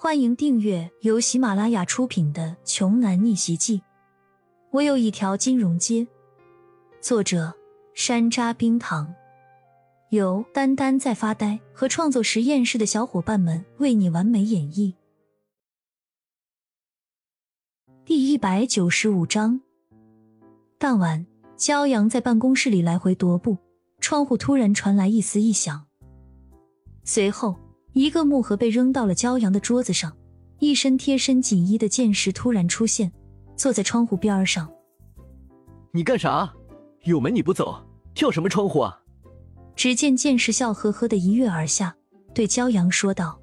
欢迎订阅由喜马拉雅出品的《穷男逆袭记》。我有一条金融街，作者山楂冰糖，由丹丹在发呆和创作实验室的小伙伴们为你完美演绎。第一百九十五章。当晚，骄阳在办公室里来回踱步，窗户突然传来一丝异响，随后。一个木盒被扔到了骄阳的桌子上，一身贴身锦衣的剑士突然出现，坐在窗户边上。你干啥？有门你不走，跳什么窗户啊？只见剑士笑呵呵的一跃而下，对骄阳说道：“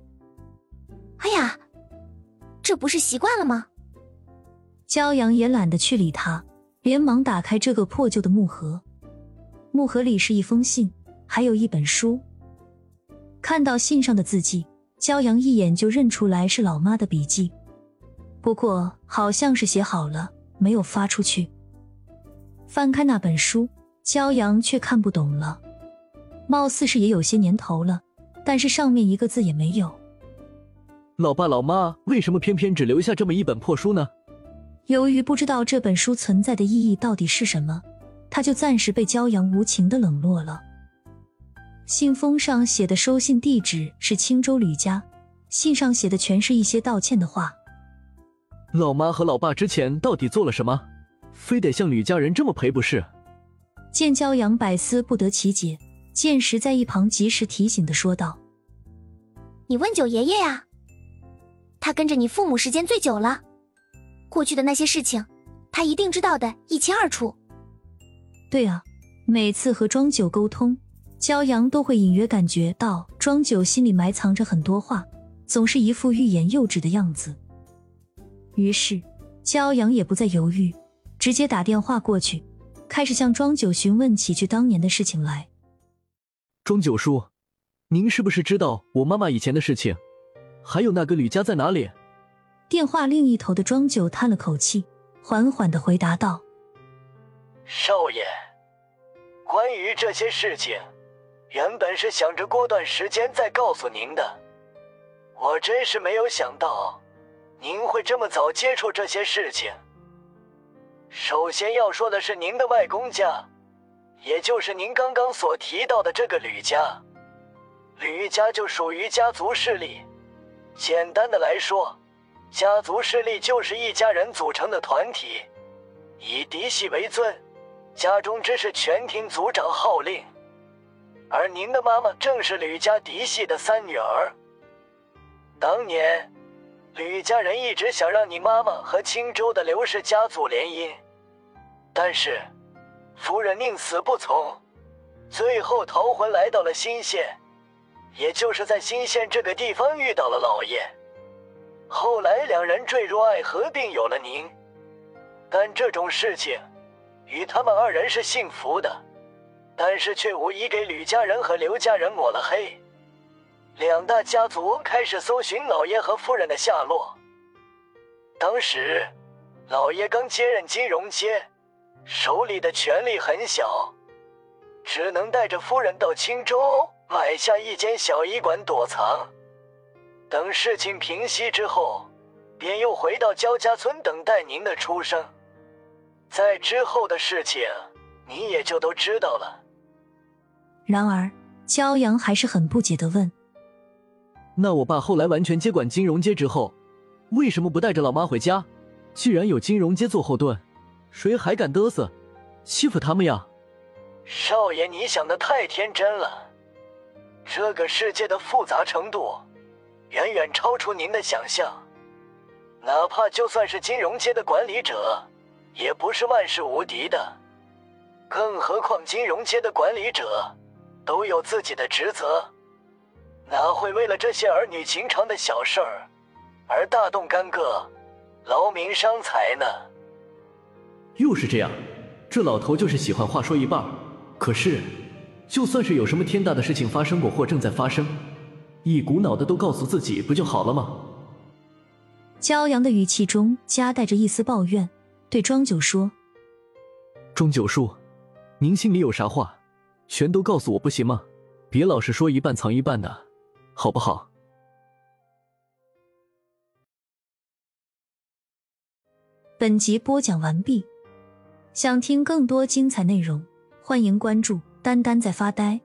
哎呀，这不是习惯了吗？”骄阳也懒得去理他，连忙打开这个破旧的木盒。木盒里是一封信，还有一本书。看到信上的字迹，骄阳一眼就认出来是老妈的笔记，不过好像是写好了，没有发出去。翻开那本书，骄阳却看不懂了，貌似是也有些年头了，但是上面一个字也没有。老爸老妈为什么偏偏只留下这么一本破书呢？由于不知道这本书存在的意义到底是什么，他就暂时被骄阳无情的冷落了。信封上写的收信地址是青州吕家，信上写的全是一些道歉的话。老妈和老爸之前到底做了什么，非得向吕家人这么赔不是？见骄阳百思不得其解，剑石在一旁及时提醒的说道：“你问九爷爷呀，他跟着你父母时间最久了，过去的那些事情，他一定知道的一清二楚。”对啊，每次和庄九沟通。骄阳都会隐约感觉到庄九心里埋藏着很多话，总是一副欲言又止的样子。于是，骄阳也不再犹豫，直接打电话过去，开始向庄九询问起去当年的事情来。庄九叔，您是不是知道我妈妈以前的事情？还有那个吕家在哪里？电话另一头的庄九叹了口气，缓缓的回答道：“少爷，关于这些事情。”原本是想着过段时间再告诉您的，我真是没有想到您会这么早接触这些事情。首先要说的是您的外公家，也就是您刚刚所提到的这个吕家。吕家就属于家族势力，简单的来说，家族势力就是一家人组成的团体，以嫡系为尊，家中之事全听族长号令。而您的妈妈正是吕家嫡系的三女儿。当年，吕家人一直想让你妈妈和青州的刘氏家族联姻，但是夫人宁死不从，最后逃魂来到了新县，也就是在新县这个地方遇到了老爷。后来两人坠入爱河，并有了您。但这种事情，与他们二人是幸福的。但是却无疑给吕家人和刘家人抹了黑，两大家族开始搜寻老爷和夫人的下落。当时，老爷刚接任金融街，手里的权力很小，只能带着夫人到青州买下一间小医馆躲藏。等事情平息之后，便又回到焦家村等待您的出生。在之后的事情，你也就都知道了。然而，骄阳还是很不解的问：“那我爸后来完全接管金融街之后，为什么不带着老妈回家？既然有金融街做后盾，谁还敢嘚瑟，欺负他们呀？”少爷，你想的太天真了。这个世界的复杂程度，远远超出您的想象。哪怕就算是金融街的管理者，也不是万事无敌的。更何况金融街的管理者。都有自己的职责，哪会为了这些儿女情长的小事儿而大动干戈、劳民伤财呢？又是这样，这老头就是喜欢话说一半。可是，就算是有什么天大的事情发生过或正在发生，一股脑的都告诉自己不就好了吗？骄阳的语气中夹带着一丝抱怨，对庄九说：“庄九叔，您心里有啥话？”全都告诉我不行吗？别老是说一半藏一半的好不好？本集播讲完毕想听更多精彩内容欢迎关注丹丹在发呆